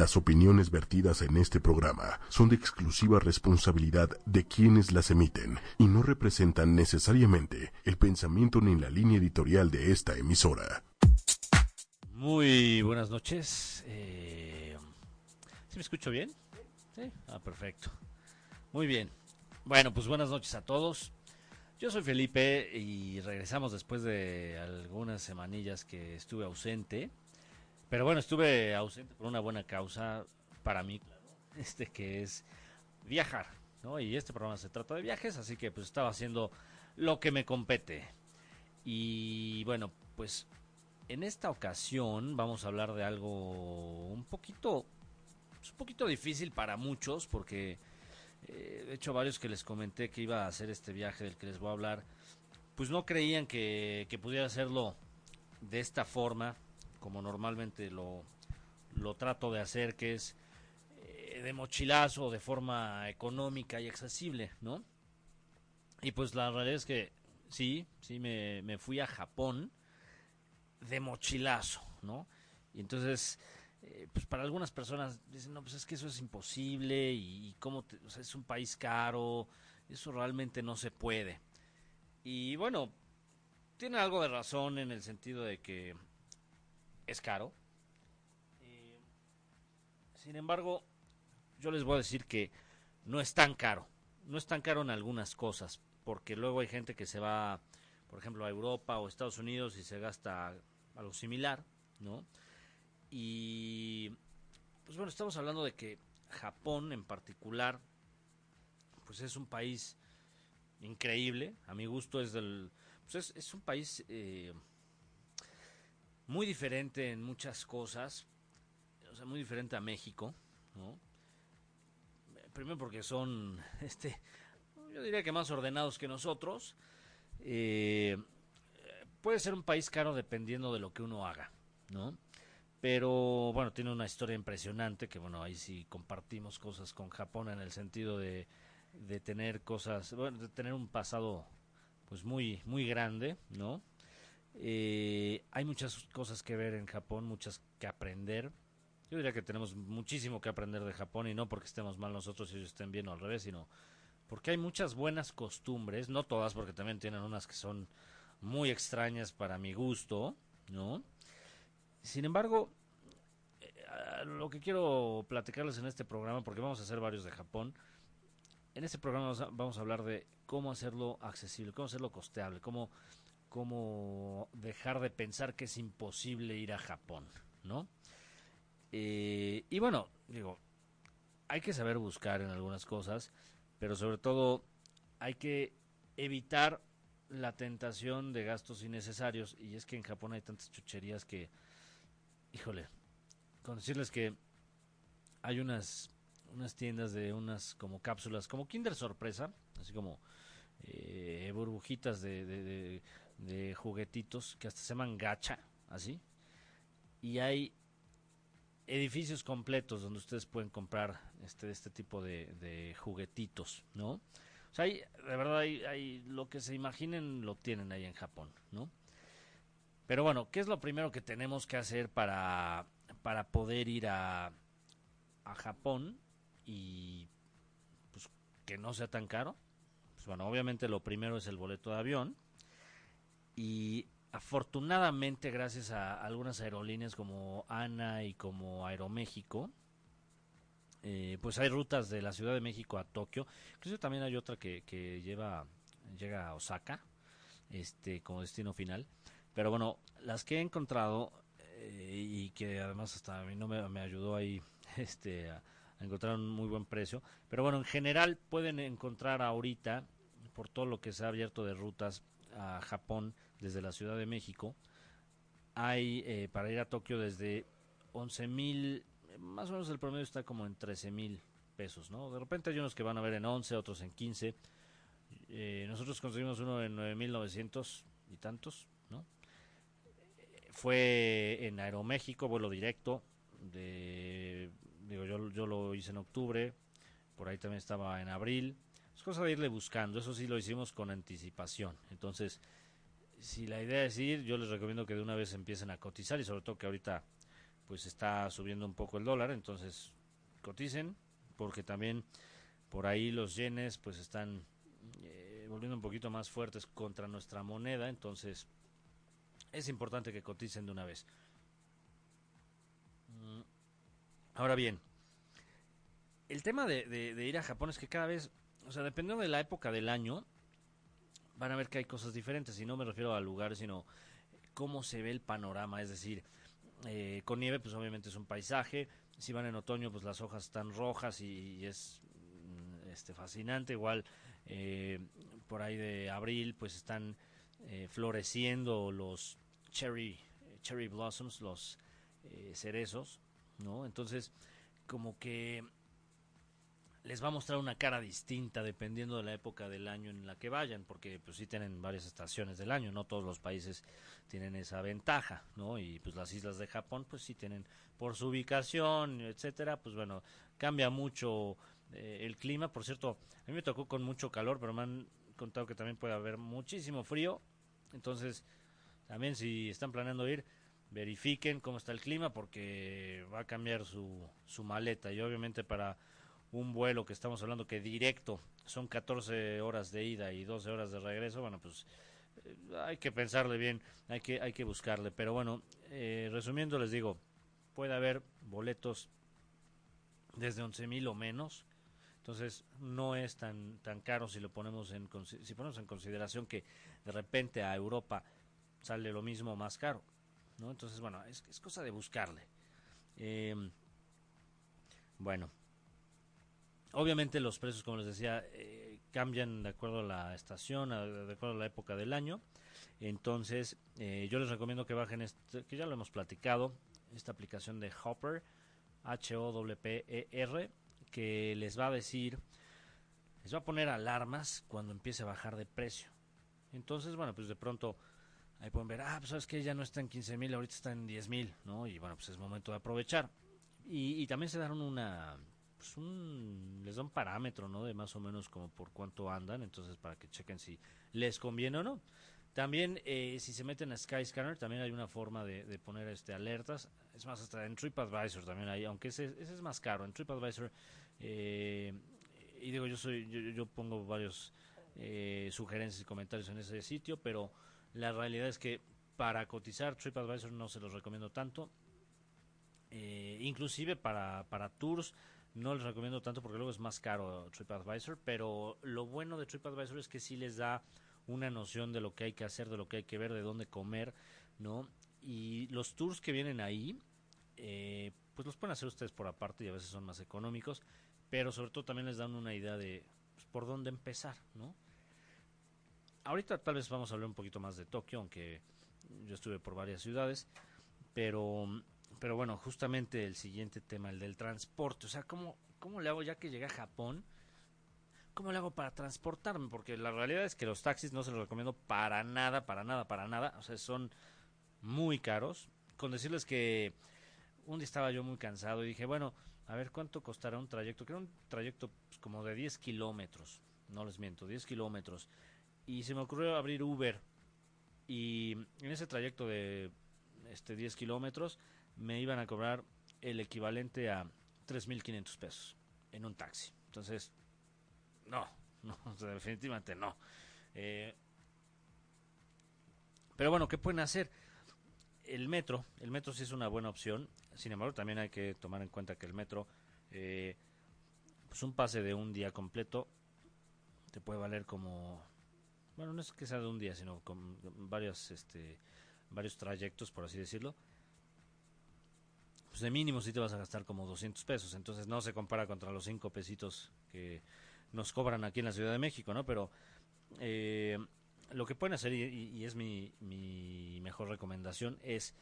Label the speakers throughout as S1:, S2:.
S1: Las opiniones vertidas en este programa son de exclusiva responsabilidad de quienes las emiten y no representan necesariamente el pensamiento ni la línea editorial de esta emisora.
S2: Muy buenas noches. Eh, ¿Sí me escucho bien? Sí. Ah, perfecto. Muy bien. Bueno, pues buenas noches a todos. Yo soy Felipe y regresamos después de algunas semanillas que estuve ausente. Pero bueno, estuve ausente por una buena causa para mí, este que es viajar, ¿no? Y este programa se trata de viajes, así que pues estaba haciendo lo que me compete. Y bueno, pues en esta ocasión vamos a hablar de algo un poquito, pues, un poquito difícil para muchos, porque eh, de hecho varios que les comenté que iba a hacer este viaje del que les voy a hablar, pues no creían que, que pudiera hacerlo de esta forma como normalmente lo, lo trato de hacer, que es eh, de mochilazo, de forma económica y accesible, ¿no? Y pues la realidad es que sí, sí me, me fui a Japón de mochilazo, ¿no? Y entonces, eh, pues para algunas personas dicen, no, pues es que eso es imposible y, y cómo, te, o sea, es un país caro, eso realmente no se puede. Y bueno, tiene algo de razón en el sentido de que es caro. Eh, sin embargo, yo les voy a decir que no es tan caro. No es tan caro en algunas cosas, porque luego hay gente que se va, por ejemplo, a Europa o Estados Unidos y se gasta algo similar, ¿no? Y pues bueno, estamos hablando de que Japón en particular, pues es un país increíble. A mi gusto es del, pues es, un país eh, muy diferente en muchas cosas, o sea, muy diferente a México, ¿no? Primero porque son, este, yo diría que más ordenados que nosotros. Eh, puede ser un país caro dependiendo de lo que uno haga, ¿no? Pero bueno, tiene una historia impresionante que bueno, ahí sí compartimos cosas con Japón en el sentido de, de tener cosas, bueno, de tener un pasado pues muy muy grande, ¿no? Eh, hay muchas cosas que ver en Japón, muchas que aprender. Yo diría que tenemos muchísimo que aprender de Japón y no porque estemos mal nosotros y ellos estén bien o al revés, sino porque hay muchas buenas costumbres, no todas porque también tienen unas que son muy extrañas para mi gusto, ¿no? Sin embargo, eh, lo que quiero platicarles en este programa, porque vamos a hacer varios de Japón, en este programa vamos a, vamos a hablar de cómo hacerlo accesible, cómo hacerlo costeable, cómo cómo dejar de pensar que es imposible ir a Japón, ¿no? Eh, y bueno, digo, hay que saber buscar en algunas cosas, pero sobre todo hay que evitar la tentación de gastos innecesarios. Y es que en Japón hay tantas chucherías que, híjole, con decirles que hay unas, unas tiendas de unas como cápsulas, como Kinder Sorpresa, así como eh, burbujitas de, de juguetitos que hasta se llaman gacha, así. Y hay edificios completos donde ustedes pueden comprar este este tipo de, juguetitos, ¿no? O sea, hay, de verdad hay, hay, lo que se imaginen lo tienen ahí en Japón, ¿no? Pero bueno, ¿qué es lo primero que tenemos que hacer para, para poder ir a, a Japón y pues que no sea tan caro? Pues bueno, obviamente lo primero es el boleto de avión y afortunadamente gracias a algunas aerolíneas como ANA y como Aeroméxico, eh, pues hay rutas de la Ciudad de México a Tokio, incluso también hay otra que, lleva llega a Osaka, este como destino final, pero bueno, las que he encontrado eh, y que además hasta a mí no me, me ayudó ahí este a, a encontrar un muy buen precio, pero bueno, en general pueden encontrar ahorita por todo lo que se ha abierto de rutas a Japón desde la Ciudad de México. Hay eh, para ir a Tokio desde 11 mil, más o menos el promedio está como en 13 mil pesos, ¿no? De repente hay unos que van a ver en 11, otros en 15. Eh, nosotros conseguimos uno en 9.900 y tantos, ¿no? Fue en Aeroméxico, vuelo directo. De, digo, yo, yo lo hice en octubre, por ahí también estaba en abril. Es cosa de irle buscando, eso sí lo hicimos con anticipación. Entonces, si la idea es ir, yo les recomiendo que de una vez empiecen a cotizar y sobre todo que ahorita pues está subiendo un poco el dólar, entonces coticen, porque también por ahí los yenes pues están eh, volviendo un poquito más fuertes contra nuestra moneda, entonces es importante que coticen de una vez. Mm. Ahora bien, el tema de, de, ir a Japón es que cada vez, o sea, dependiendo de la época del año, van a ver que hay cosas diferentes. Y no me refiero al lugar, sino cómo se ve el panorama. Es decir, eh, con nieve, pues obviamente es un paisaje. Si van en otoño, pues las hojas están rojas y, es mm, este fascinante. Igual eh, por ahí de abril, pues están eh, floreciendo los cherry cherry blossoms, los cerezos, ¿no? Entonces, como que les va a mostrar una cara distinta dependiendo de la época del año en la que vayan, porque pues sí tienen varias estaciones del año, no todos los países tienen esa ventaja, ¿no? Y pues las islas de Japón pues sí tienen por su ubicación, etcétera, pues bueno, cambia mucho eh, el clima, por cierto, a mí me tocó con mucho calor, pero me han contado que también puede haber muchísimo frío, entonces también si están planeando ir, verifiquen cómo está el clima porque va a cambiar su, su maleta. Y obviamente para un vuelo que estamos hablando que directo son 14 horas de ida y 12 horas de regreso, bueno, pues eh, hay que pensarle bien, hay que, hay que buscarle. Pero bueno, eh, resumiendo les digo, puede haber boletos desde 11 mil o menos. Entonces no es tan tan caro si lo ponemos en si ponemos en consideración que de repente a Europa sale lo mismo más caro, ¿no? Entonces bueno es, es cosa de buscarle. Eh, bueno, Obviamente los precios, como les decía, eh, cambian de acuerdo a la estación, de acuerdo a la época del año. Entonces, eh, yo les recomiendo que bajen, este, que ya lo hemos platicado, esta aplicación de Hopper, H-O-P-P-E-R, que les va a decir, les va a poner alarmas cuando empiece a bajar de precio. Entonces, bueno, pues de pronto ahí pueden ver, ah, pues sabes que ya no está en 15 mil, ahorita está en 10 mil, ¿no? Y bueno, pues es momento de aprovechar. Y, y también se dan una pues un, les da un parámetro, ¿no? De más o menos como por cuánto andan, entonces para que chequen si les conviene o no. También, eh, si se meten a Skyscanner, también hay una forma de, poner este alertas. Es más, hasta en TripAdvisor también hay, aunque ese, es más caro. En TripAdvisor, eh, y digo, yo soy yo pongo varios eh, sugerencias y comentarios en ese sitio, pero la realidad es que para cotizar TripAdvisor no se los recomiendo tanto. inclusive para, para tours no les recomiendo tanto porque luego es más caro TripAdvisor, pero lo bueno de TripAdvisor es que sí les da una noción de lo que hay que hacer, de lo que hay que ver, de dónde comer, ¿no? Y los tours que vienen ahí, eh, pues los pueden hacer ustedes por aparte y a veces son más económicos, pero sobre todo también les dan una idea de pues, por dónde empezar, ¿no? Ahorita tal vez vamos a hablar un poquito más de Tokio, aunque yo estuve por varias ciudades, pero pero bueno, justamente el siguiente tema, el del transporte. O sea, ¿cómo, cómo le hago ya que llegué a Japón? ¿Cómo le hago para transportarme? Porque la realidad es que los taxis no se los recomiendo para nada, para nada, para nada. O sea, son muy caros. Con decirles que un día estaba yo muy cansado y dije, bueno, a ver cuánto costará un trayecto. Que era un trayecto pues, como de 10 kilómetros. No les miento, 10 kilómetros. Y se me ocurrió abrir Uber. Y en ese trayecto de este 10 kilómetros me iban a cobrar el equivalente a 3.500 pesos en un taxi. Entonces, no, no, definitivamente no. Eh, pero bueno, ¿qué pueden hacer? El metro, el metro sí es una buena opción. Sin embargo, también hay que tomar en cuenta que el metro, eh, pues un pase de un día completo te puede valer como, bueno, no es que sea de un día, sino con varios, este, varios trayectos, por así decirlo de mínimo sí te vas a gastar como 200 pesos, entonces no se compara contra los 5 pesitos que nos cobran aquí en la Ciudad de México, ¿no? Pero eh, lo que pueden hacer, y, es mi, mi, mejor recomendación, es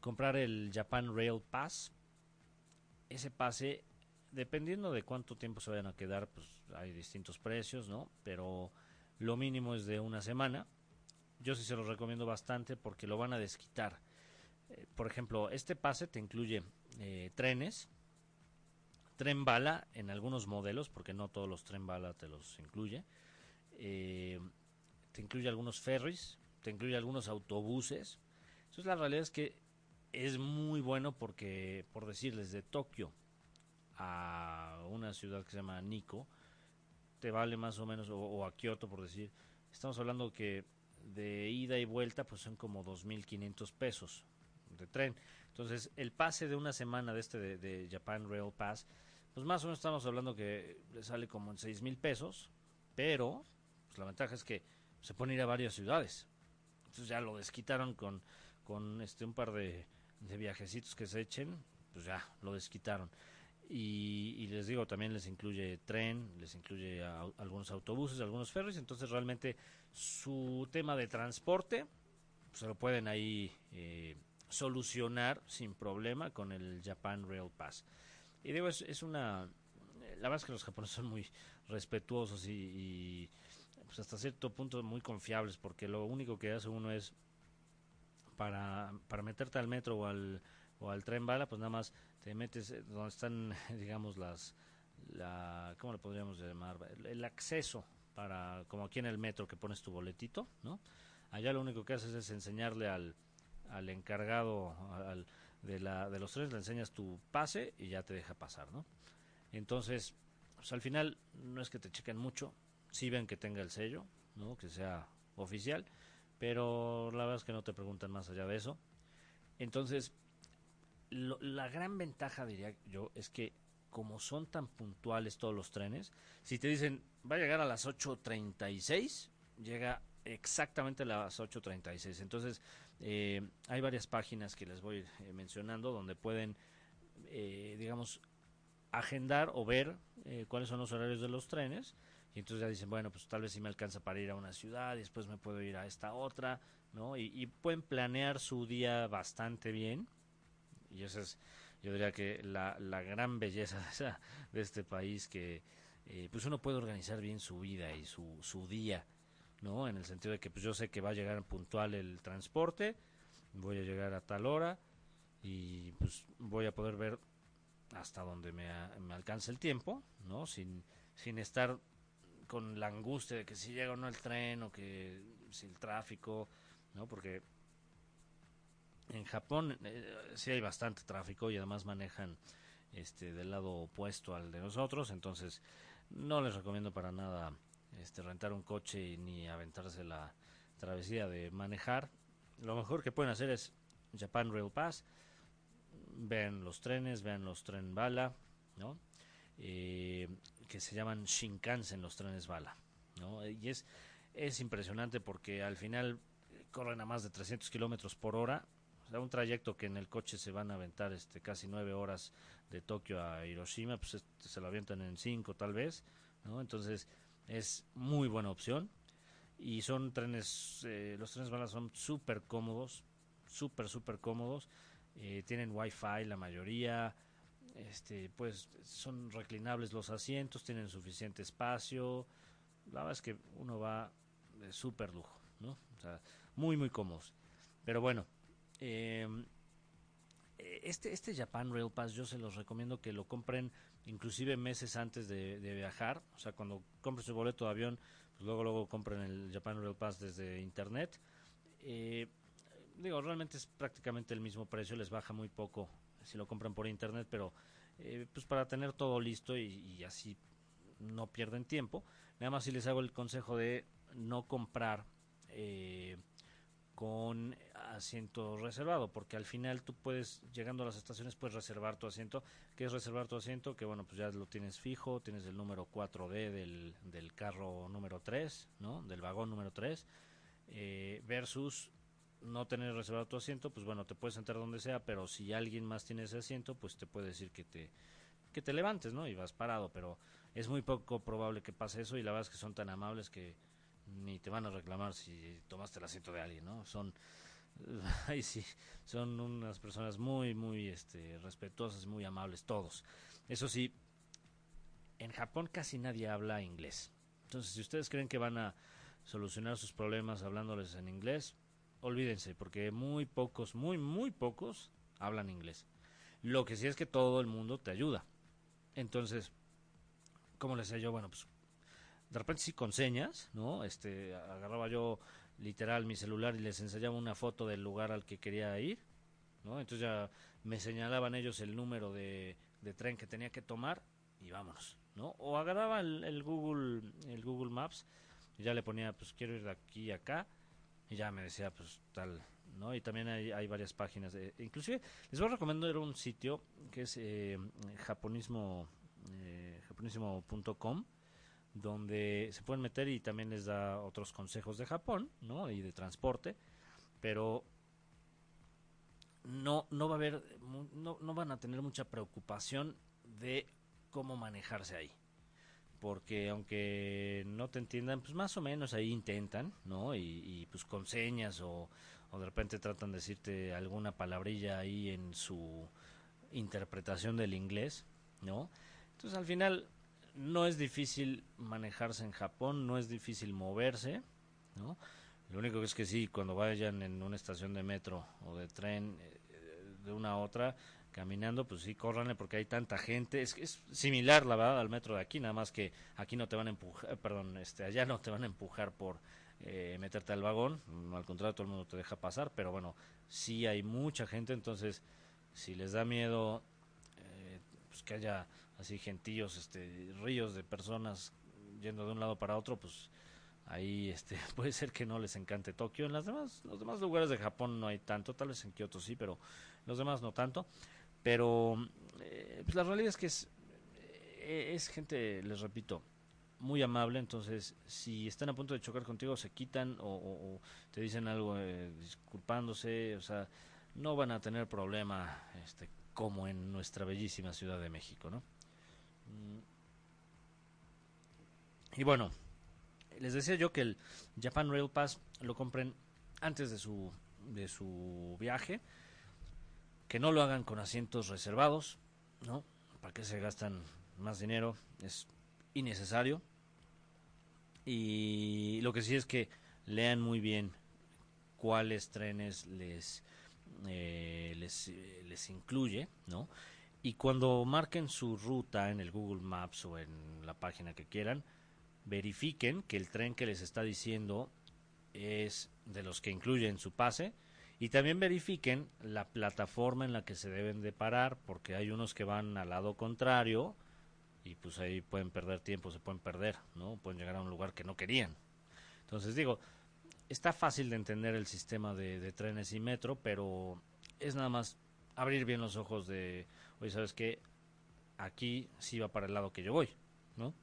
S2: comprar el Japan Rail Pass. Ese pase, dependiendo de cuánto tiempo se vayan a quedar, pues hay distintos precios, ¿no? Pero lo mínimo es de una semana. Yo sí se los recomiendo bastante porque lo van a desquitar por ejemplo, este pase te incluye eh, trenes, tren bala en algunos modelos, porque no todos los tren bala te los incluye. Eh, te incluye algunos ferries, te incluye algunos autobuses. Entonces la realidad es que es muy bueno porque, por decirles, de Tokio a una ciudad que se llama Nikko, te vale más o menos, o, a Kioto, por decir, estamos hablando que de ida y vuelta, pues son como 2.500 pesos de tren. Entonces, el pase de una semana de este de, Japan Rail Pass, pues más o menos estamos hablando que le sale como en 6.000 pesos, pero pues la ventaja es que se pone ir a varias ciudades. Entonces ya lo desquitaron con, con este un par de, de viajecitos que se echen, pues ya lo desquitaron. Y, les digo, también les incluye tren, les incluye algunos autobuses, algunos ferries, entonces realmente su tema de transporte pues, se lo pueden ahí eh, solucionar sin problema con el Japan Rail Pass. Y digo, es, una... La verdad es que los japoneses son muy respetuosos y, pues hasta cierto punto muy confiables porque lo único que hace uno es para, para meterte al metro o al, o al tren bala, pues nada más te metes eh, donde están, digamos, las, la, ¿cómo le podríamos llamar? El, acceso para, como aquí en el metro que pones tu boletito, ¿no? Allá lo único que haces es enseñarle al, al encargado de, los trenes, le enseñas tu pase y ya te deja pasar, ¿no? Entonces, pues al final no es que te chequen mucho, si ven que tenga el sello, ¿no? Que sea oficial, pero la verdad es que no te preguntan más allá de eso. Entonces, la gran ventaja, diría yo, es que como son tan puntuales todos los trenes, si te dicen va a llegar a las 8.36, llega exactamente a las 8.36. Entonces, eh, hay varias páginas que les voy eh, mencionando donde pueden, eh, digamos, agendar o ver cuáles son los horarios de los trenes. Y entonces ya dicen, bueno, pues tal vez si me alcanza para ir a una ciudad después me puedo ir a esta otra, ¿no? Y, y pueden planear su día bastante bien y esa es, yo diría que la, la gran belleza de, de este país que eh, pues uno puede organizar bien su vida y su, su día, ¿no? En el sentido de que pues yo sé que va a llegar puntual el transporte, voy a llegar a tal hora y pues voy a poder ver hasta donde me, me alcance el tiempo, ¿no? Sin, sin estar con la angustia de que si llega o no el tren o que si el tráfico, ¿no? Porque en Japón eh, sí hay bastante tráfico y además manejan este del lado opuesto al de nosotros, entonces no les recomiendo para nada este rentar un coche ni aventarse la travesía de manejar. Lo mejor que pueden hacer es Japan Rail Pass, vean los trenes, vean los tren bala, ¿no? Eh, que se llaman Shinkansen los trenes bala, ¿no? Y es es impresionante porque al final corren a más de 300 kilómetros por hora un trayecto que en el coche se van a aventar este casi nueve horas de Tokio a Hiroshima, pues este, se lo avientan en cinco tal vez, ¿no? Entonces es muy buena opción y son trenes, eh, los trenes balas son súper cómodos, súper súper cómodos, eh, tienen wifi la mayoría, este pues son reclinables los asientos, tienen suficiente espacio, la verdad es que uno va de súper lujo, ¿no? O sea, muy muy cómodos. Pero bueno, Em, eh, este, este Japan Rail Pass yo se los recomiendo que lo compren inclusive meses antes de, viajar. O sea, cuando compren su boleto de avión, pues luego, luego compren el Japan Rail Pass desde internet. Eh, digo, realmente es prácticamente el mismo precio, les baja muy poco si lo compran por internet, pero eh, pues para tener todo listo y, y, así no pierden tiempo. Nada más si les hago el consejo de no comprar eh, con asiento reservado, porque al final tú puedes, llegando a las estaciones, puedes reservar tu asiento. ¿Qué es reservar tu asiento? Que bueno, pues ya lo tienes fijo, tienes el número 4D del, del carro número 3, ¿no? Del vagón número 3, eh, versus no tener reservado tu asiento, pues bueno, te puedes sentar donde sea, pero si alguien más tiene ese asiento, pues te puede decir que te, que te levantes, ¿no? Y vas parado, pero es muy poco probable que pase eso y la verdad es que son tan amables que ni te van a reclamar si tomaste el asiento de alguien, ¿no? Son ay sí, son unas personas muy muy este respetuosas, muy amables todos. Eso sí, en Japón casi nadie habla inglés. Entonces, si ustedes creen que van a solucionar sus problemas hablándoles en inglés, olvídense, porque muy pocos, muy muy pocos hablan inglés. Lo que sí es que todo el mundo te ayuda. Entonces, ¿cómo les decía yo? Bueno, pues de repente sí con señas, ¿no? Este, agarraba yo literal mi celular y les enseñaba una foto del lugar al que quería ir, ¿no? Entonces ya me señalaban ellos el número de, de tren que tenía que tomar y vámonos, ¿no? O agarraba el, el Google el Google Maps y ya le ponía, pues quiero ir de aquí a acá y ya me decía, pues tal, ¿no? Y también hay, hay varias páginas. Inclusive les voy a recomendar un sitio que es eh, japonismo eh, japonismo.com donde se pueden meter y también les da otros consejos de Japón, ¿no? Y de transporte, pero no no va a haber no, no van a tener mucha preocupación de cómo manejarse ahí porque aunque no te entiendan, pues más o menos ahí intentan, ¿no? Y, pues con señas o, o, de repente tratan de decirte alguna palabrilla ahí en su interpretación del inglés, ¿no? Entonces al final no es difícil manejarse en Japón, no es difícil moverse, ¿no? Lo único que es que sí, cuando vayan en una estación de metro o de tren eh, de una a otra, caminando, pues sí, córranle porque hay tanta gente. Es, es similar, la verdad, al metro de aquí, nada más que aquí no te van a empujar, perdón, este, allá no te van a empujar por eh, meterte al vagón, al contrario, todo el mundo te deja pasar, pero bueno, sí hay mucha gente, entonces, si les da miedo eh, pues que haya así gentíos, este, ríos de personas yendo de un lado para otro, pues ahí este puede ser que no les encante Tokio. En las demás los demás lugares de Japón no hay tanto tal vez en Kioto sí pero los demás no tanto. Pero eh, pues la realidad es que es, eh, es gente, les repito, muy amable, entonces si están a punto de chocar contigo se quitan o, te dicen algo eh, disculpándose, o sea, no van a tener problema este, como en nuestra bellísima Ciudad de México, ¿no? Y bueno, les decía yo que el Japan Rail Pass lo compren antes de su, de su viaje que no lo hagan con asientos reservados, ¿no? ¿Para qué se gastan más dinero? Es innecesario. Y lo que sí es que lean muy bien cuáles trenes les, eh, les, eh, les incluye, ¿no? Y cuando marquen su ruta en el Google Maps o en la página que quieran, verifiquen que el tren que les está diciendo es de los que incluyen su pase y también verifiquen la plataforma en la que se deben de parar, porque hay unos que van al lado contrario y pues ahí pueden perder tiempo, se pueden perder, ¿no? Pueden llegar a un lugar que no querían. Entonces digo, está fácil de entender el sistema de, trenes y metro, pero es nada más abrir bien los ojos de, oye, ¿sabes qué? Aquí sí va para el lado que yo voy, ¿no?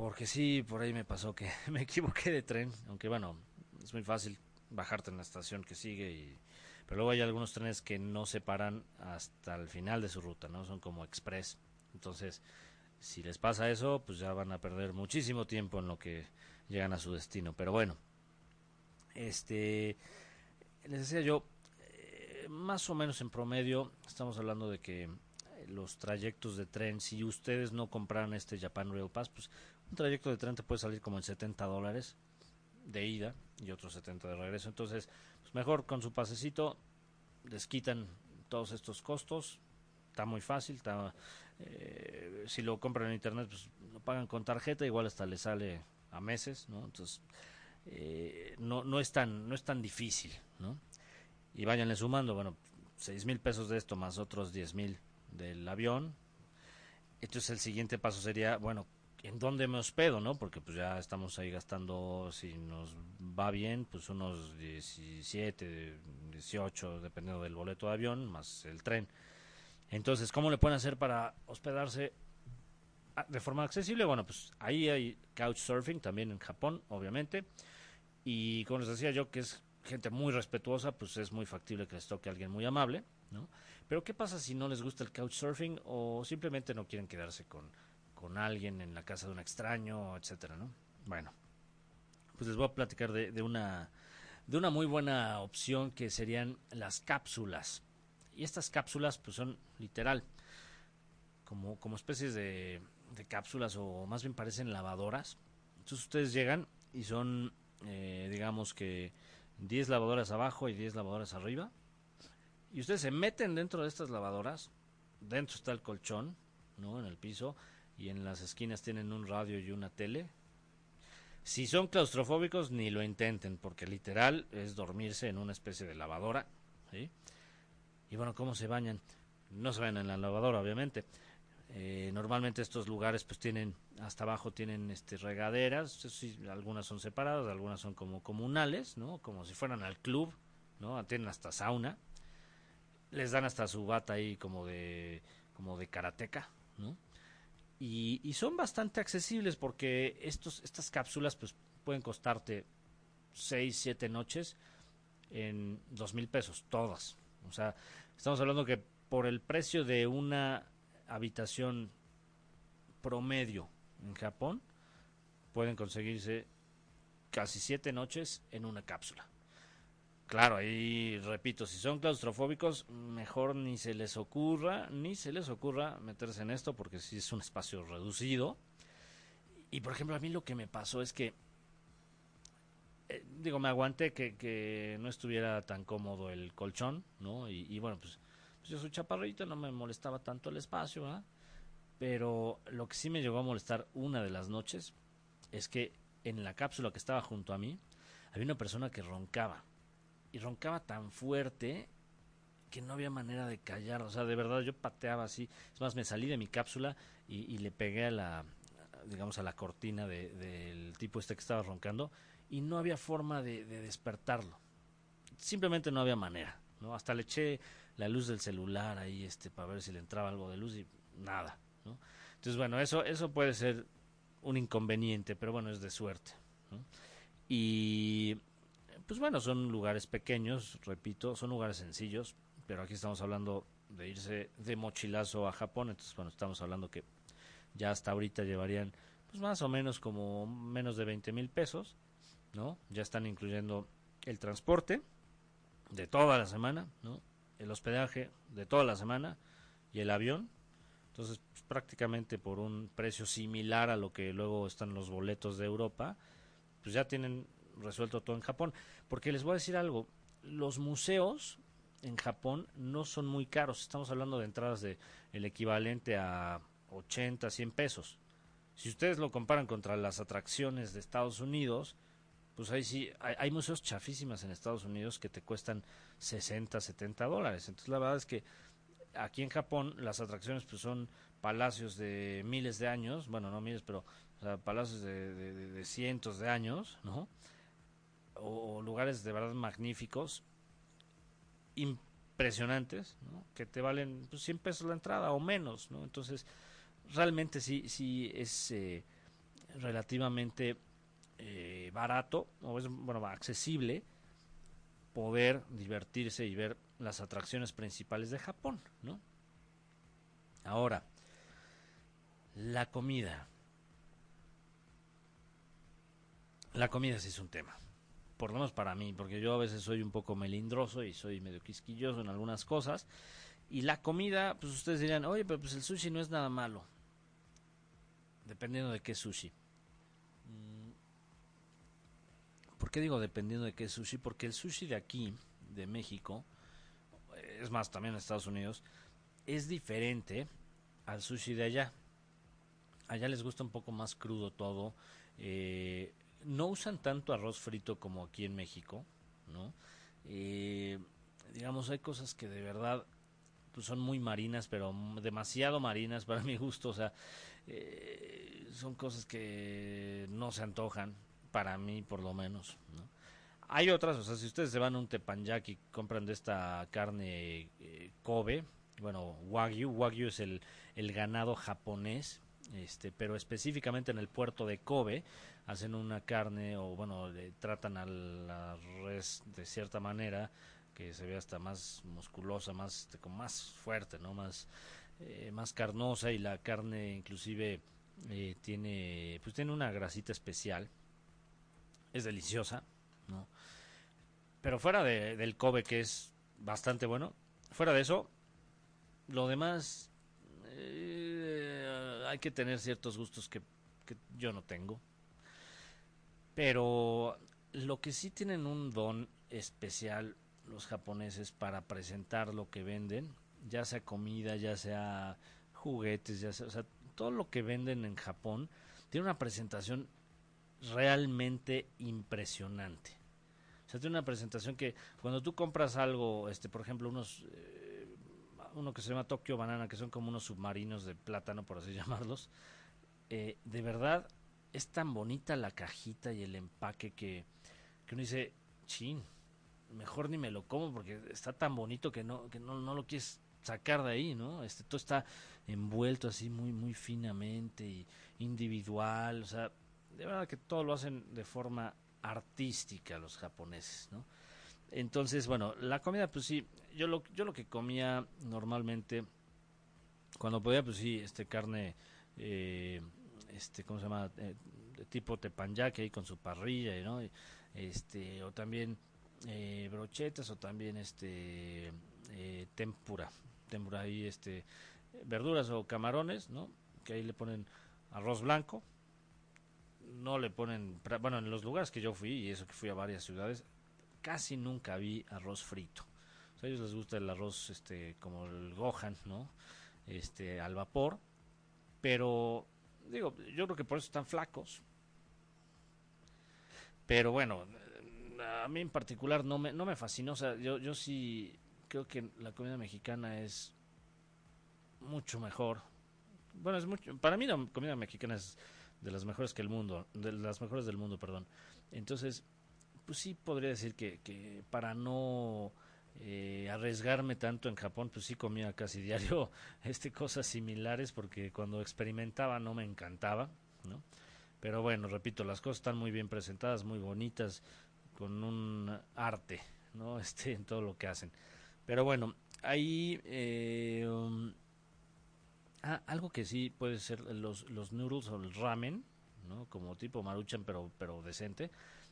S2: Porque sí, por ahí me pasó que me equivoqué de tren, aunque bueno, es muy fácil bajarte en la estación que sigue y pero luego hay algunos trenes que no se paran hasta el final de su ruta, ¿no? Son como express. Entonces, si les pasa eso, pues ya van a perder muchísimo tiempo en lo que llegan a su destino. Pero bueno, este, les decía yo, eh, más o menos en promedio, estamos hablando de que los trayectos de tren, si ustedes no compraran este Japan Rail Pass, pues un trayecto de tren te puede salir como en 70 dólares de ida y otros 70 de regreso. Entonces, pues mejor con su pasecito les quitan todos estos costos. Está muy fácil. Está, eh, si lo compran en internet, pues lo pagan con tarjeta, igual hasta le sale a meses, ¿no? Entonces, eh, no, no, es tan, no es tan difícil, ¿no? Y váyanle sumando, bueno, seis mil pesos de esto más otros diez mil del avión. Entonces el siguiente paso sería, bueno, en dónde me hospedo, ¿no? Porque pues ya estamos ahí gastando, si nos va bien, pues unos 17, 18, dependiendo del boleto de avión, más el tren. Entonces, ¿cómo le pueden hacer para hospedarse de forma accesible? Bueno, pues ahí hay couchsurfing, también en Japón, obviamente. Y como les decía yo, que es gente muy respetuosa, pues es muy factible que les toque alguien muy amable, ¿no? Pero ¿qué pasa si no les gusta el couchsurfing o simplemente no quieren quedarse con con alguien en la casa de un extraño, etcétera, ¿no? Bueno, pues les voy a platicar de, una de una muy buena opción que serían las cápsulas. Y estas cápsulas pues son literal como, como especies de, de cápsulas o más bien parecen lavadoras. Entonces ustedes llegan y son eh, digamos que 10 lavadoras abajo y 10 lavadoras arriba. Y ustedes se meten dentro de estas lavadoras. Dentro está el colchón, ¿no? En el piso y en las esquinas tienen un radio y una tele. Si son claustrofóbicos, ni lo intenten, porque literal es dormirse en una especie de lavadora. Y bueno, ¿cómo se bañan? No se bañan en la lavadora, obviamente. Eh, normalmente estos lugares pues tienen hasta abajo tienen este regaderas, algunas son separadas, algunas son como comunales, ¿no? Como si fueran al club, ¿no? Tienen hasta sauna. Les dan hasta su bata ahí como de como de karateca, ¿no? Y, y son bastante accesibles porque estos estas cápsulas pues pueden costarte 6, 7 noches en dos mil pesos, todas. O sea, estamos hablando que por el precio de una habitación promedio en Japón, pueden conseguirse casi siete noches en una cápsula. Claro, ahí repito, si son claustrofóbicos, mejor ni se les ocurra, ni se les ocurra meterse en esto porque si es un espacio reducido. Y por ejemplo, a mí lo que me pasó es que eh, digo, me aguanté que, no estuviera tan cómodo el colchón, ¿no? Y, bueno, pues, pues, yo soy chaparrito, no me molestaba tanto el espacio, Pero lo que sí me llegó a molestar una de las noches es que en la cápsula que estaba junto a mí había una persona que roncaba. Y roncaba tan fuerte que no había manera de callar. O sea, de verdad yo pateaba así. Es más, me salí de mi cápsula y, le pegué a la, digamos, a la cortina del tipo este que estaba roncando y no había forma de, despertarlo. Simplemente no había manera, ¿no? Hasta le eché la luz del celular ahí este para ver si le entraba algo de luz y nada. Entonces, bueno, eso eso puede ser un inconveniente, pero bueno, es de suerte. Y pues bueno, son lugares pequeños, repito, son lugares sencillos, pero aquí estamos hablando de irse de mochilazo a Japón, entonces bueno, estamos hablando que ya hasta ahorita llevarían pues más o menos como menos de 20 mil pesos ¿no? Ya están incluyendo el transporte de toda la semana, ¿no? El hospedaje de toda la semana y el avión. Entonces, pues, prácticamente por un precio similar a lo que luego están los boletos de Europa, pues ya tienen resuelto todo en Japón. Porque les voy a decir algo, los museos en Japón no son muy caros. Estamos hablando de entradas de el equivalente a 80, 100 pesos. Si ustedes lo comparan contra las atracciones de Estados Unidos, pues ahí sí, hay, museos chafísimas en Estados Unidos que te cuestan 60, 70 dólares. Entonces la verdad es que aquí en Japón las atracciones pues son palacios de miles de años, bueno, no miles, pero palacios de, cientos de años, ¿no? O, lugares de verdad magníficos, impresionantes, ¿no? Que te valen pues, 100 pesos la entrada o menos, ¿no? Entonces, realmente sí, sí es eh, relativamente eh, barato, o es bueno, accesible, poder divertirse y ver las atracciones principales de Japón, ¿no? Ahora, la comida. La comida sí es un tema. Por lo menos para mí, porque yo a veces soy un poco melindroso y soy medio quisquilloso en algunas cosas. Y la comida, pues ustedes dirán, oye, pero pues el sushi no es nada malo. Dependiendo de qué sushi. ¿Por qué digo dependiendo de qué sushi? Porque el sushi de aquí, de México, es más, también en Estados Unidos, es diferente al sushi de allá. Allá les gusta un poco más crudo todo. Eh, no usan tanto arroz frito como aquí en México, ¿no? Eh, digamos, hay cosas que de verdad pues son muy marinas, pero demasiado marinas para mi gusto. O sea, eh, son cosas que no se antojan para mí por lo menos. ¿no? Hay otras, o sea, si ustedes se van a un Tepanyaki y compran de esta carne eh, Kobe, bueno, Wagyu, Wagyu es el, el ganado japonés, este, pero específicamente en el puerto de Kobe hacen una carne o bueno, le tratan a la res de cierta manera que se ve hasta más musculosa, más este, más fuerte, ¿no? Más eh, más carnosa y la carne inclusive eh, tiene pues tiene una grasita especial es deliciosa, ¿no? Pero fuera de, del Kobe, que es bastante bueno, fuera de eso, lo demás eh, hay que tener ciertos gustos que yo no tengo. Pero lo que sí tienen un don especial los japoneses para presentar lo que venden, ya sea comida, ya sea juguetes, ya sea, o sea, todo lo que venden en Japón tiene una presentación realmente impresionante. O sea, tiene una presentación que cuando tú compras algo, este, por ejemplo, unos, eh, uno que se llama Tokyo Banana, que son como unos submarinos de plátano, por así llamarlos. Eh, de verdad, es tan bonita la cajita y el empaque que, que uno dice, chin, mejor ni me lo como porque está tan bonito que no, que no, no lo quieres sacar de ahí, ¿no? Este, todo está envuelto así muy, muy finamente y individual, o sea, de verdad que todo lo hacen de forma artística los japoneses, ¿no? Entonces, bueno, la comida, pues sí, yo lo, yo lo que comía normalmente, cuando podía, pues sí, este carne, eh, este, ¿cómo se llama? Eh, tipo tepanyaki ahí con su parrilla, ¿no? Este, o también eh, brochetas o también este eh, tempura, tempura ahí, este, verduras o camarones, ¿no? Que ahí le ponen arroz blanco, no le ponen, bueno, en los lugares que yo fui, y eso que fui a varias ciudades, casi nunca vi arroz frito. a ellos les gusta el arroz este como el gohan, ¿no? Este al vapor, pero digo, yo creo que por eso están flacos. Pero bueno, a mí en particular no me no me fascinó, o sea, yo yo sí creo que la comida mexicana es mucho mejor. Bueno, es mucho para mí la comida mexicana es de las mejores que el mundo, de las mejores del mundo, perdón. Entonces, pues sí podría decir que, que para no eh, arriesgarme tanto en Japón, pues sí comía casi diario este cosas similares porque cuando experimentaba no me encantaba, ¿no? Pero bueno, repito, las cosas están muy bien presentadas, muy bonitas, con un arte, ¿no? Este, en todo lo que hacen. Pero bueno, ahí eh, um, ah, algo que sí puede ser los, los noodles o el ramen, ¿no? Como tipo maruchan, pero, pero decente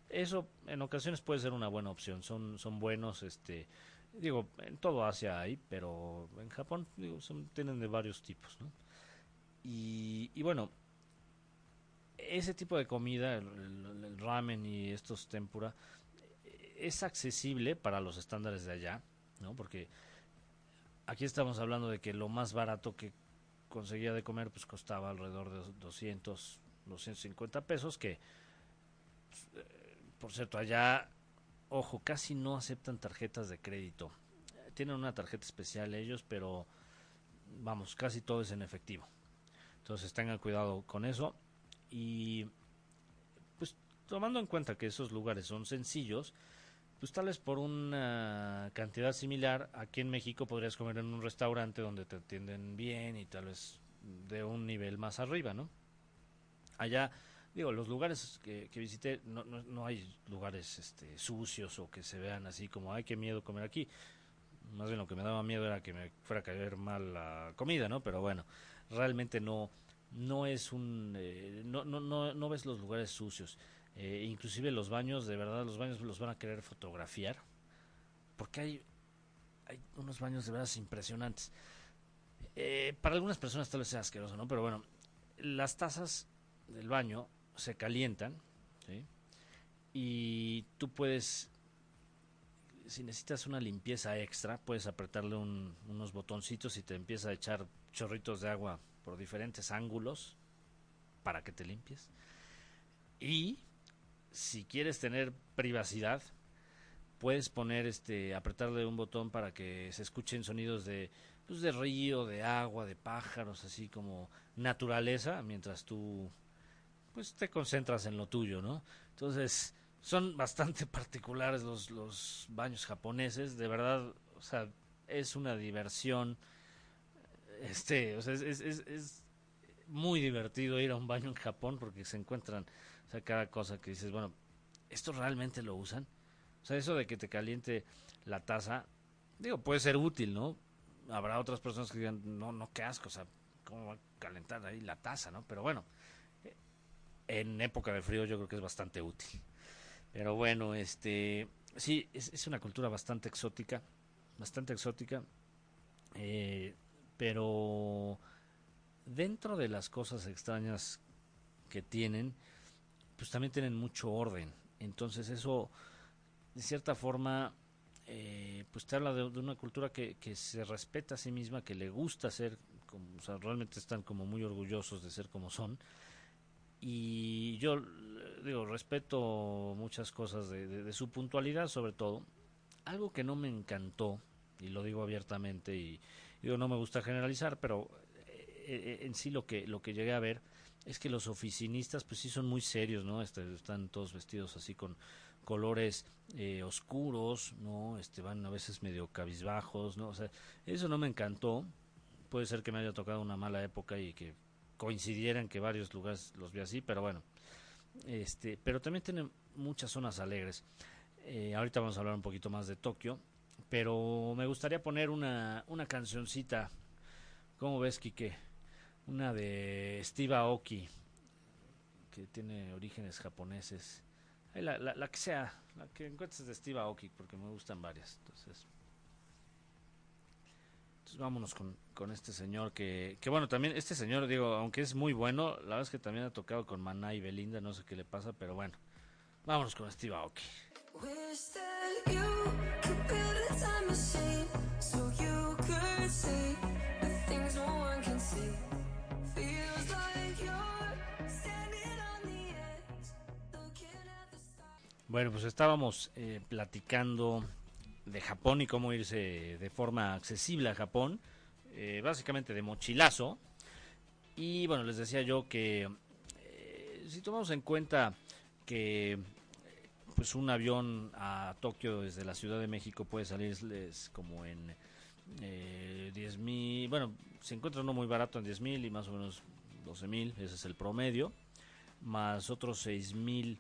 S2: eso en ocasiones puede ser una buena opción. Son, son buenos, este, digo, en todo Asia hay, pero en Japón tienen de varios tipos, ¿no? Y, bueno, ese tipo de comida, el, ramen y estos tempura, es accesible para los estándares de allá, ¿no? Porque aquí estamos hablando de que lo más barato que conseguía de comer pues costaba alrededor de 200, 250 pesos, que pues, por cierto, allá, ojo, casi no aceptan tarjetas de crédito. Tienen una tarjeta especial ellos, pero vamos, casi todo es en efectivo. Entonces tengan cuidado con eso. Y pues tomando en cuenta que esos lugares son sencillos, pues tal vez por una cantidad similar, aquí en México podrías comer en un restaurante donde te atienden bien y tal vez de un nivel más arriba, ¿no? Allá digo, los lugares que, visité, no, no, hay lugares este, sucios o que se vean así como, ay, qué miedo comer aquí. Más bien lo que me daba miedo era que me fuera a caer mal la comida, ¿no? Pero bueno, realmente no, no es un, eh, no, no, no, no ves los lugares sucios. Eh, inclusive los baños, de verdad, los baños los van a querer fotografiar. Porque hay, hay unos baños de verdad impresionantes. Eh, para algunas personas tal vez sea asqueroso, ¿no? Pero bueno, las tazas del baño se calientan y tú puedes, si necesitas una limpieza extra, puedes apretarle unos botoncitos y te empieza a echar chorritos de agua por diferentes ángulos para que te limpies. Y si quieres tener privacidad, puedes poner este apretarle un botón para que se escuchen sonidos de pues de río, de agua, de pájaros, así como naturaleza mientras tú pues te concentras en lo tuyo, ¿no? Entonces, son bastante particulares los, los baños japoneses, de verdad, o sea, es una diversión, este, o sea, es, es, es muy divertido ir a un baño en Japón porque se encuentran, o sea, cada cosa que dices, bueno, ¿esto realmente lo usan? O sea, eso de que te caliente la taza, digo, puede ser útil, ¿no? Habrá otras personas que digan, no, no, qué asco, o sea, ¿cómo va a calentar ahí la taza, no? Pero bueno, en época de frío yo creo que es bastante útil. Pero bueno, este sí, es, una cultura bastante exótica, bastante exótica, eh, pero dentro de las cosas extrañas que tienen, pues también tienen mucho orden. Entonces eso, de cierta forma, eh, pues te habla de, una cultura que, se respeta a sí misma, que le gusta ser, o sea, realmente están como muy orgullosos de ser como son y yo digo respeto muchas cosas de, su puntualidad sobre todo algo que no me encantó y lo digo abiertamente y, Digo, no me gusta generalizar, pero eh, en sí lo que, lo que llegué a ver es que los oficinistas pues sí son muy serios, ¿no? Este, están todos vestidos así con colores eh, oscuros, ¿no? Este, van a veces medio cabizbajos, ¿no? O sea, eso no me encantó. Puede ser que me haya tocado una mala época y que coincidieran que varios lugares los vi así, pero bueno. Este, pero también tienen muchas zonas alegres. Eh, ahorita vamos a hablar un poquito más de Tokio, pero me gustaría poner una, una cancioncita. ¿Cómo ves, Kike? Una de Steve Aoki, que tiene orígenes japoneses. La, la, que sea, la que encuentres de Steve Aoki, porque me gustan varias. Entonces, entonces vámonos con, con este señor que, que, bueno, también este señor, digo, aunque es muy bueno, la verdad es que también ha tocado con Maná y Belinda, no sé qué le pasa, pero bueno, vámonos con Steve Aoki. Bueno, pues estábamos eh, platicando de Japón y cómo irse de forma accesible a Japón, eh, básicamente de mochilazo. Y bueno, les decía yo que eh, si tomamos en cuenta que pues un avión a Tokio desde la Ciudad de México puede salirles como en eh, 10 mil, bueno, se encuentra uno muy barato en 10 mil y más o menos 12 mil, ese es el promedio, más otros 6 mil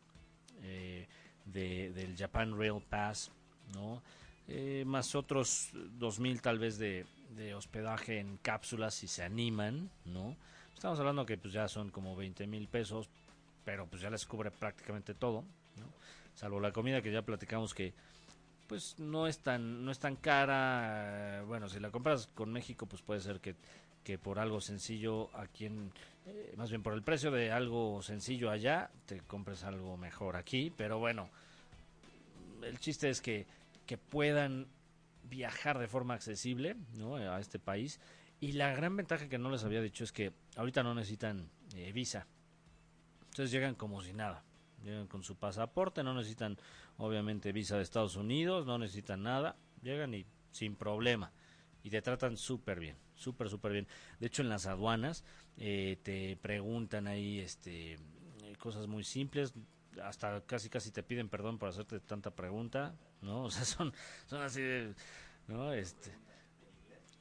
S2: del Japan Rail Pass, ¿no? Eh, más otros 2.000 tal vez de, hospedaje en cápsulas si se animan, ¿no? Estamos hablando que pues ya son como 20 mil pesos, pero pues ya les cubre prácticamente todo, ¿no? Salvo la comida que ya platicamos que pues no es tan no es tan cara, bueno, si la compras con México pues puede ser que, que por algo sencillo aquí en eh, más bien por el precio de algo sencillo allá te compres algo mejor aquí, pero bueno, el chiste es que, que puedan viajar de forma accesible a este país. Y la gran ventaja que no les había dicho es que ahorita no necesitan eh, visa. Entonces llegan como si nada. Llegan con su pasaporte, no necesitan obviamente visa de Estados Unidos, no necesitan nada. Llegan y sin problema. Y te tratan súper bien, súper, súper bien. De hecho, en las aduanas eh, te preguntan ahí este, eh, cosas muy simples hasta casi casi te piden perdón por hacerte tanta pregunta, ¿no? O sea, son, son así de, ¿no? Este,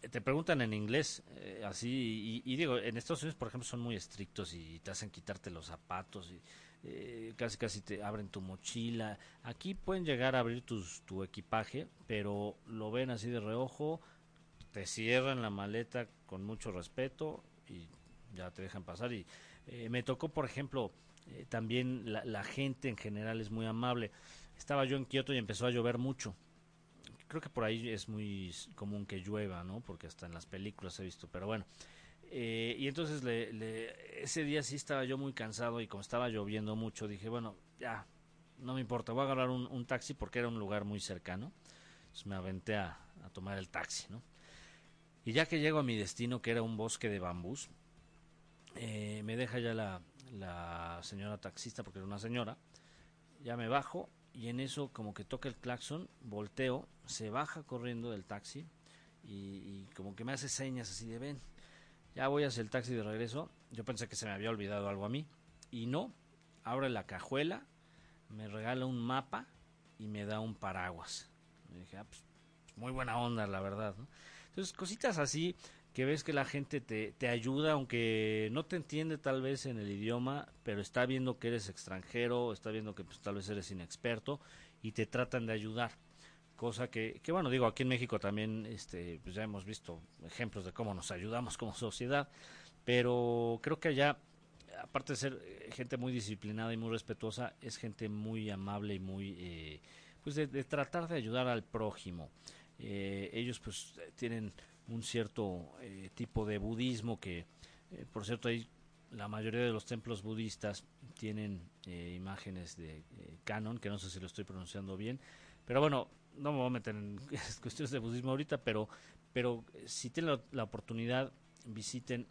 S2: te preguntan en inglés, eh, así, y, digo, en Estados Unidos, por ejemplo, son muy estrictos y te hacen quitarte los zapatos y eh, casi casi te abren tu mochila. Aquí pueden llegar a abrir tus, tu equipaje, pero lo ven así de reojo, te cierran la maleta con mucho respeto y ya te dejan pasar. Y eh, me tocó, por ejemplo, eh, también la, gente en general es muy amable. Estaba yo en Kioto y empezó a llover mucho. Creo que por ahí es muy común que llueva, ¿no? Porque hasta en las películas he visto, pero bueno. Eh, y entonces le, ese día sí estaba yo muy cansado y como estaba lloviendo mucho, dije, bueno, ya, no me importa, voy a agarrar un, taxi porque era un lugar muy cercano. Entonces me aventé a, a tomar el taxi, ¿no? Y ya que llego a mi destino, que era un bosque de bambús, eh, me deja ya la, la señora taxista, porque era una señora, ya me bajo y en eso como que toca el claxon, volteo, se baja corriendo del taxi y, como que me hace señas así de ven, ya voy hacia el taxi de regreso, yo pensé que se me había olvidado algo a mí y no, abre la cajuela, me regala un mapa y me da un paraguas. Dije, ah, pues, muy buena onda, la verdad. Entonces, cositas así que ves que la gente te, te ayuda, aunque no te entiende tal vez en el idioma, pero está viendo que eres extranjero, está viendo que pues, tal vez eres inexperto y te tratan de ayudar. Cosa que, que bueno, digo, aquí en México también este, pues ya hemos visto ejemplos de cómo nos ayudamos como sociedad, pero creo que allá, aparte de ser gente muy disciplinada y muy respetuosa, es gente muy amable y muy, eh, pues de, tratar de ayudar al prójimo. Eh, ellos pues tienen un cierto eh, tipo de budismo que, eh, por cierto, ahí la mayoría de los templos budistas tienen eh, imágenes de canon, que no sé si lo estoy pronunciando bien, pero bueno, no me voy a meter en cuestiones de budismo ahorita, pero, pero si tienen la, oportunidad, visiten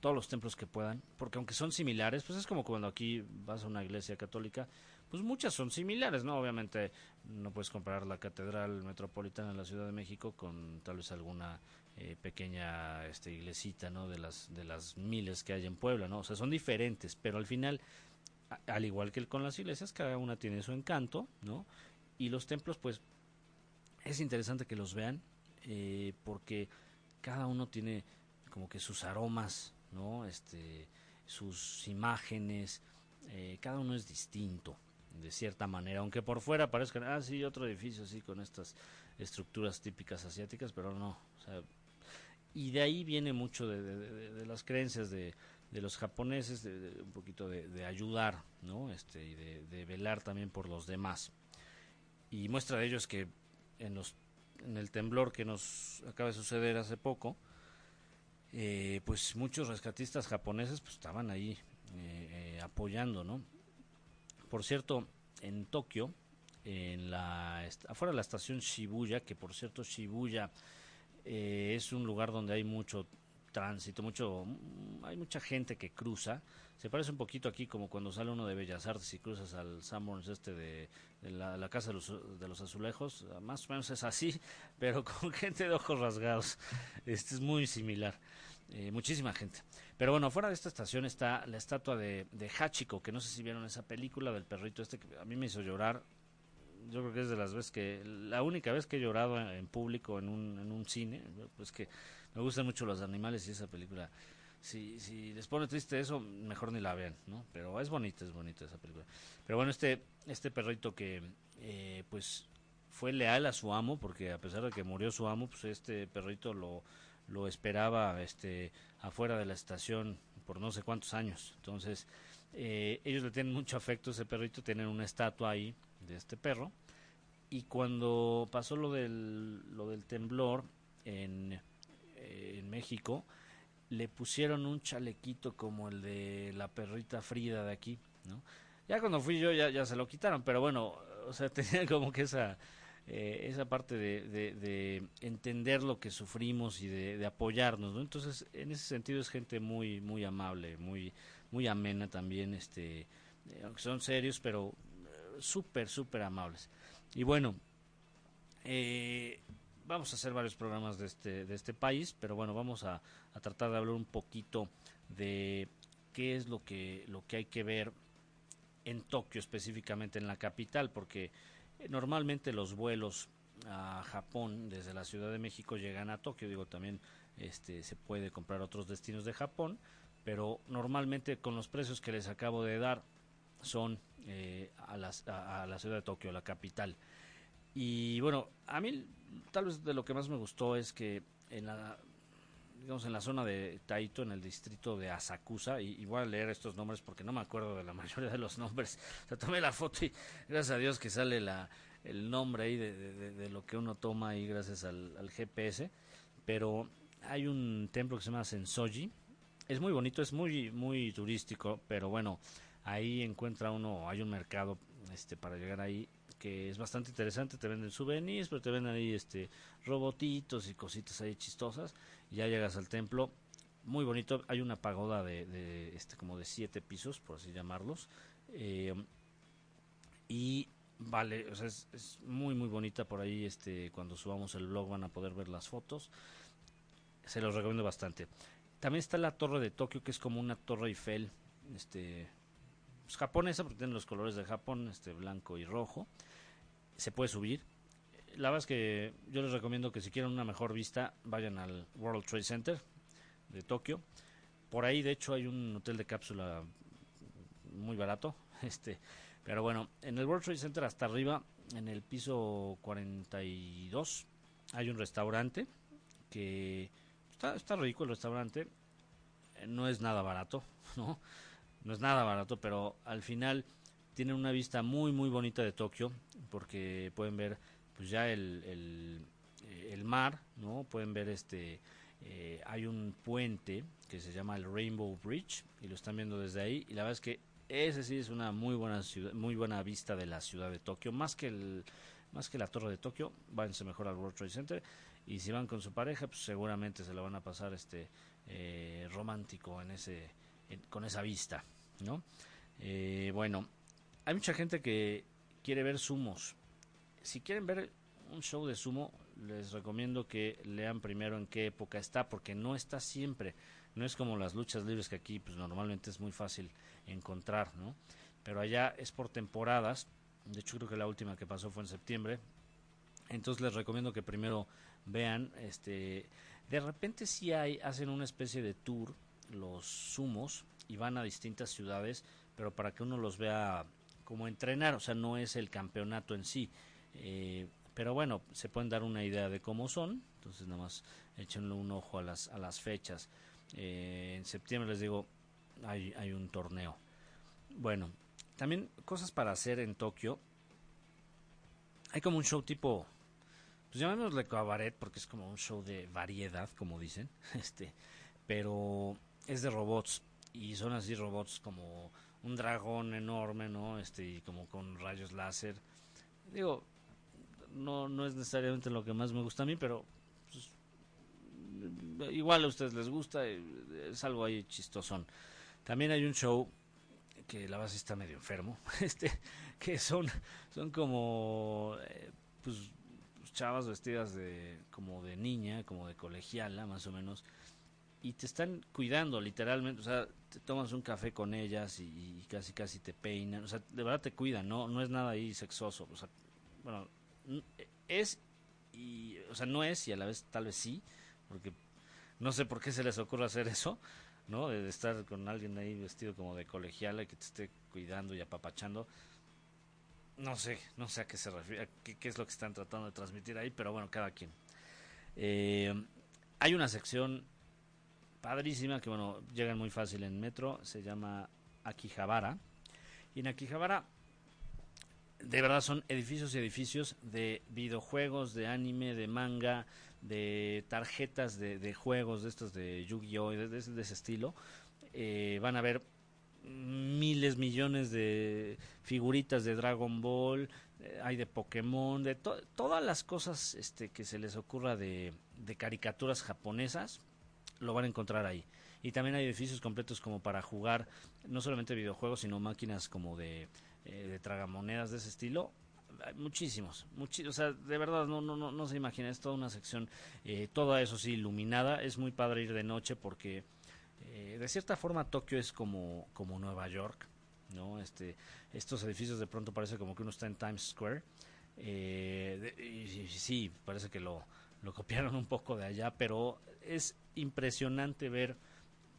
S2: todos los templos que puedan, porque aunque son similares, pues es como cuando aquí vas a una iglesia católica, pues muchas son similares, ¿no? Obviamente no puedes comparar la Catedral Metropolitana de la Ciudad de México con tal vez alguna eh, pequeña este, iglesita, ¿no? De las, de las miles que hay en Puebla, ¿no? O sea, son diferentes, pero al final, al igual que con las iglesias, cada una tiene su encanto, ¿no? Y los templos, pues, es interesante que los vean, eh, porque cada uno tiene como que sus aromas, ¿no? Este, sus imágenes, eh, cada uno es distinto, de cierta manera, aunque por fuera parezcan, ah, sí, otro edificio así con estas estructuras típicas asiáticas, pero no, y de ahí viene mucho de, las creencias de, los japoneses, de, un poquito de, ayudar, ¿no? Este, y de, velar también por los demás. Y muestra de ello es que en, los, en el temblor que nos acaba de suceder hace poco, eh, pues muchos rescatistas japoneses pues estaban ahí eh, eh, apoyando, ¿no? Por cierto, en Tokio, en la afuera de la estación Shibuya, que por cierto Shibuya es un lugar donde hay mucho tránsito, mucho, hay mucha gente que cruza. Se parece un poquito aquí como cuando sale uno de Bellas Artes y cruzas al Sanborns este de, la, Casa de los, de los, Azulejos. Más o menos es así, pero con gente de ojos rasgados. Este es muy similar. Eh, muchísima gente. Pero bueno, fuera de esta estación está la estatua de, de Hachiko, que no sé si vieron esa película del perrito este que a mí me hizo llorar. Yo creo que es de las veces que, la única vez que he llorado en público en un, en un cine, pues que me gustan mucho los animales y esa película, si, si les pone triste eso, mejor ni la vean, ¿no? Pero es bonita, es bonita esa película. Pero bueno, este, este perrito que, eh, pues, fue leal a su amo, porque a pesar de que murió su amo, pues este perrito lo, lo esperaba este, afuera de la estación por no sé cuántos años. Entonces, eh, ellos le tienen mucho afecto a ese perrito, tienen una estatua ahí de este perro. Y cuando pasó lo del, lo del temblor en eh, en México, le pusieron un chalequito como el de la perrita Frida de aquí, ¿no? Ya cuando fui yo ya, ya se lo quitaron, pero bueno, o sea, tenía como que esa, eh, esa parte de, de, entender lo que sufrimos y de, apoyarnos, ¿no? Entonces, en ese sentido es gente muy, muy amable, muy, muy amena también, este, eh, son serios, pero súper, súper amables. Y bueno, eh, vamos a hacer varios programas de este, de este país, pero bueno, vamos a, tratar de hablar un poquito de qué es lo que, lo que hay que ver en Tokio, específicamente en la capital, porque eh, normalmente los vuelos a Japón desde la Ciudad de México llegan a Tokio, digo también este se puede comprar otros destinos de Japón, pero normalmente con los precios que les acabo de dar son eh, a, las, a, la ciudad de Tokio, la capital. Y bueno, a mí tal vez de lo que más me gustó es que en la digamos en la zona de Taito, en el distrito de Asakusa, y, voy a leer estos nombres porque no me acuerdo de la mayoría de los nombres. O sea, tomé la foto y gracias a Dios que sale la, el nombre ahí de, lo que uno toma ahí gracias al, al, GPS. Pero hay un templo que se llama Sensoji. Es muy bonito, es muy, muy turístico, pero bueno, ahí encuentra uno, hay un mercado este para llegar ahí que es bastante interesante, te venden souvenirs, pero te venden ahí este robotitos y cositas ahí chistosas, y ya llegas al templo, muy bonito, hay una pagoda de, este como de siete pisos, por así llamarlos, eh, y vale, es, muy muy bonita por ahí, este cuando subamos el blog van a poder ver las fotos, se los recomiendo bastante. También está la torre de Tokio, que es como una torre Eiffel, este pues, japonesa, porque tiene los colores de Japón, este blanco y rojo. Se puede subir. La verdad es que yo les recomiendo que si quieren una mejor vista, vayan al World Trade Center de Tokio. Por ahí, de hecho, hay un hotel de cápsula muy barato. Este, pero bueno, en el World Trade Center hasta arriba, en el piso 42, hay un restaurante que está, está rico el restaurante. No es nada barato, ¿no? no es nada barato, pero al final tienen una vista muy muy bonita de Tokio porque pueden ver pues ya el, el, eh, mar, ¿no? Pueden ver este eh, hay un puente que se llama el Rainbow Bridge y lo están viendo desde ahí y la verdad es que ese sí es una muy buena ciudad, muy buena vista de la ciudad de Tokio, más que el más que la torre de Tokio, váyanse mejor al World Trade Center y si van con su pareja, pues seguramente se la van a pasar este eh, romántico en ese con esa vista. ¿no? Eh, bueno, hay mucha gente que quiere ver sumos. Si quieren ver un show de sumo, les recomiendo que lean primero en qué época está, porque no está siempre. No es como las luchas libres que aquí pues normalmente es muy fácil encontrar, ¿no? Pero allá es por temporadas. De hecho creo que la última que pasó fue en septiembre. Entonces les recomiendo que primero vean, este, de repente si hay, hacen una especie de tour los sumos y van a distintas ciudades, pero para que uno los vea como entrenar, o sea, no es el campeonato en sí. Eh, pero bueno, se pueden dar una idea de cómo son, entonces nada más échenle un ojo a las, a las fechas. Eh, en septiembre les digo, hay, hay un torneo. Bueno, también cosas para hacer en Tokio. Hay como un show tipo, pues llamémosle cabaret porque es como un show de variedad, como dicen, este, pero es de robots y son así robots como un dragón enorme, ¿no? Este, y como con rayos láser. Digo, no, no es necesariamente lo que más me gusta a mí, pero pues, igual a ustedes les gusta, es algo ahí chistosón. También hay un show que la base está medio enfermo, este, que son, son como, eh, pues, chavas vestidas de, como de niña, como de colegiala, más o menos, y te están cuidando literalmente, o sea, te tomas un café con ellas y, casi casi te peinan, o sea, de verdad te cuidan, no no es nada ahí sexoso, o sea, bueno, es y o sea, no es y a la vez tal vez sí, porque no sé por qué se les ocurre hacer eso, ¿no? De estar con alguien ahí vestido como de colegiala que te esté cuidando y apapachando. No sé, no sé a qué se refiere, qué, qué es lo que están tratando de transmitir ahí, pero bueno, cada quien. Eh, hay una sección padrísima que bueno, llegan muy fácil en metro, se llama Akihabara. Y en Akihabara de verdad son edificios y edificios de videojuegos, de anime, de manga, de tarjetas de, juegos de estos de Yu-Gi-Oh! De, ese estilo. Eh, van a ver miles, millones de figuritas de Dragon Ball, eh, hay de Pokémon, de todas las cosas este, que se les ocurra de, de caricaturas japonesas lo van a encontrar ahí. Y también hay edificios completos como para jugar, no solamente videojuegos, sino máquinas como de, eh, de tragamonedas de ese estilo. Muchísimos, muchísimos, o sea, de verdad no, no, no, no se imagina, es toda una sección, eh, toda eso sí, iluminada. Es muy padre ir de noche porque eh, de cierta forma Tokio es como, como Nueva York, ¿no? Este, estos edificios de pronto parece como que uno está en Times Square. Eh, y, sí, parece que lo, lo copiaron un poco de allá, pero es impresionante ver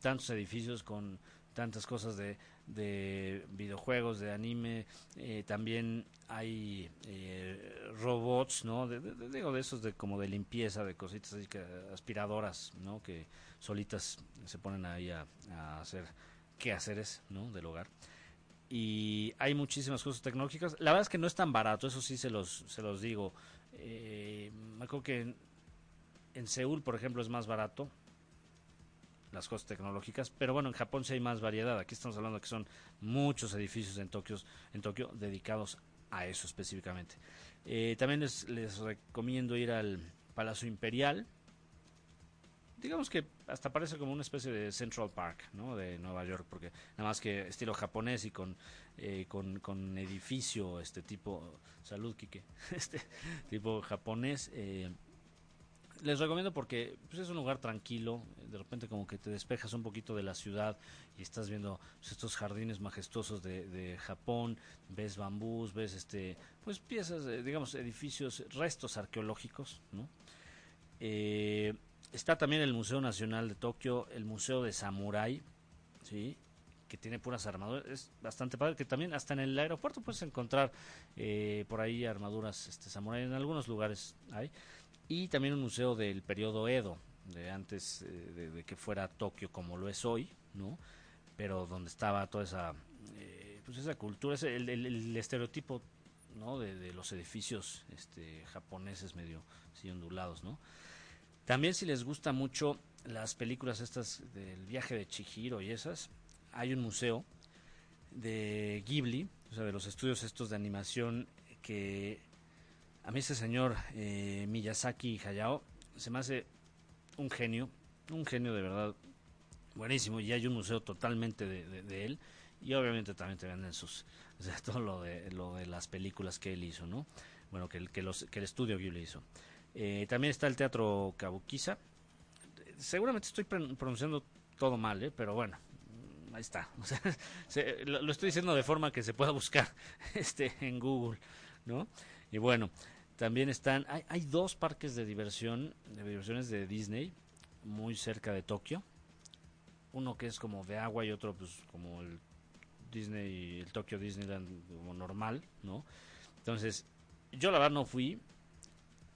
S2: tantos edificios con tantas cosas de, de videojuegos, de anime, eh, también hay eh, robots, ¿no? De, digo, de esos de como de limpieza, de cositas así que aspiradoras, ¿no? Que solitas se ponen ahí a, a hacer quehaceres, ¿no? Del hogar. Y hay muchísimas cosas tecnológicas. La verdad es que no es tan barato, eso sí se los, se los digo. Eh, me acuerdo que en Seúl, por ejemplo, es más barato las cosas tecnológicas, pero bueno, en Japón sí hay más variedad. Aquí estamos hablando que son muchos edificios en Tokio, en Tokio dedicados a eso específicamente. Eh, también les, les recomiendo ir al Palacio Imperial. Digamos que hasta parece como una especie de Central Park, ¿no? De Nueva York, porque nada más que estilo japonés y con, eh, con, con, edificio, este tipo, salud, Kike, este tipo japonés. Eh, les recomiendo porque pues, es un lugar tranquilo, de repente como que te despejas un poquito de la ciudad y estás viendo pues, estos jardines majestuosos de, de, Japón, ves bambús, ves este pues piezas, digamos edificios, restos arqueológicos, ¿no? Eh, está también el Museo Nacional de Tokio, el Museo de Samurai, sí, que tiene puras armaduras, es bastante padre, que también hasta en el aeropuerto puedes encontrar eh, por ahí armaduras este samurai, en algunos lugares hay y también un museo del periodo Edo, de antes eh, de, que fuera Tokio como lo es hoy, ¿no? Pero donde estaba toda esa, eh, pues esa cultura, ese, el, estereotipo, ¿no? De, los edificios este, japoneses medio así ondulados, ¿no? También si les gusta mucho las películas estas del viaje de Chihiro y esas, hay un museo de Ghibli, o sea, de los estudios estos de animación que a mí ese señor eh, Miyazaki Hayao se me hace un genio, un genio de verdad buenísimo y hay un museo totalmente de, él y obviamente también te venden sus o sea, todo lo de, lo de las películas que él hizo, ¿no? Bueno, que el, que los, que el estudio Ghibli hizo. Eh, también está el Teatro Kabukiza. Seguramente estoy pronunciando todo mal, ¿eh? pero bueno, ahí está. O sea, lo, lo, estoy diciendo de forma que se pueda buscar este en Google, ¿no? Y bueno, también están, hay, hay dos parques de diversión, de diversiones de Disney, muy cerca de Tokio. Uno que es como de agua y otro pues como el Disney, el Tokyo Disneyland como normal, ¿no? Entonces, yo la verdad no fui,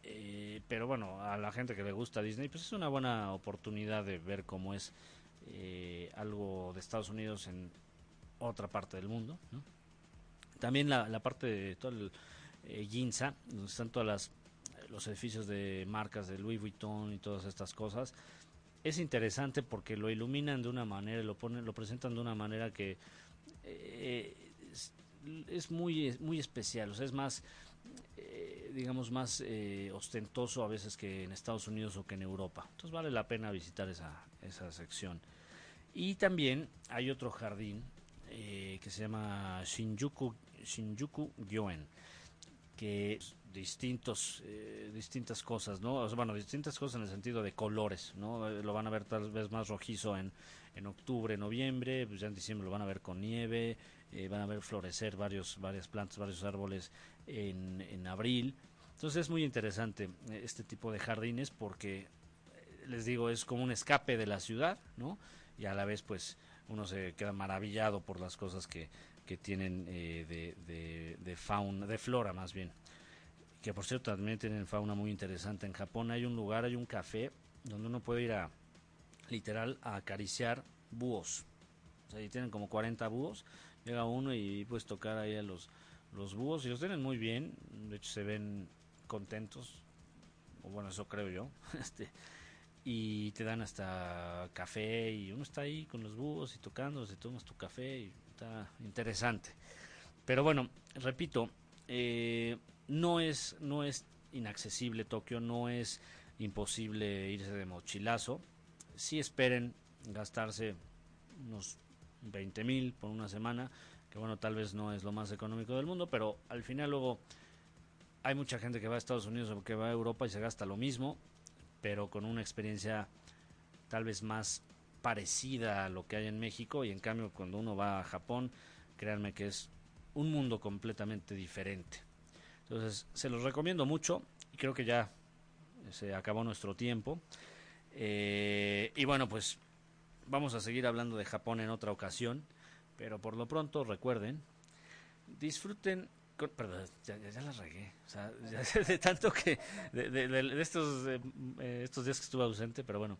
S2: eh, pero bueno, a la gente que le gusta Disney, pues es una buena oportunidad de ver cómo es eh, algo de Estados Unidos en otra parte del mundo, ¿no? También la, la parte de todo el eh, Ginza, donde están todos las, los edificios de marcas de Louis Vuitton y todas estas cosas. Es interesante porque lo iluminan de una manera, lo ponen, lo presentan de una manera que eh, es, muy, muy especial, o sea, es más, eh, digamos, más eh, ostentoso a veces que en Estados Unidos o que en Europa. Entonces vale la pena visitar esa, esa sección. Y también hay otro jardín que se llama Shinjuku, Shinjuku Gyoen que distintos eh, distintas cosas no bueno distintas cosas en el sentido de colores no eh, lo van a ver tal vez más rojizo en en octubre noviembre pues ya en diciembre lo van a ver con nieve eh, van a ver florecer varios varias plantas varios árboles en, en abril. Entonces es muy interesante este tipo de jardines porque les digo es como un escape de la ciudad no y a la vez pues uno se queda maravillado por las cosas que que tienen eh, de, de, de, fauna, de flora más bien. Que por cierto también tienen fauna muy interesante. En Japón hay un lugar, hay un café donde uno puede ir a, literal, a acariciar búhos. O sea, y tienen como 40 búhos. Llega uno y puedes tocar ahí a los, los búhos y los tienen muy bien. De hecho, se ven contentos. O bueno, eso creo yo. este y te dan hasta café y uno está ahí con los búhos y tocando, se tomas tu café y está interesante. Pero bueno, repito, eh, no es no es inaccesible Tokio, no es imposible irse de mochilazo. Sí esperen gastarse unos 20 mil por una semana, que bueno, tal vez no es lo más económico del mundo, pero al final luego hay mucha gente que va a Estados Unidos o que va a Europa y se gasta lo mismo, pero con una experiencia tal vez más parecida a lo que hay en México y en cambio cuando uno va a Japón, créanme que es un mundo completamente diferente. Entonces, se los recomiendo mucho y creo que ya se acabó nuestro tiempo. Eh, y bueno, pues vamos a seguir hablando de Japón en otra ocasión, pero por lo pronto recuerden, disfruten perdón, ya, ya, la regué. O sea, ya, de tanto que. De, estos, eh, estos días que estuve ausente, pero bueno.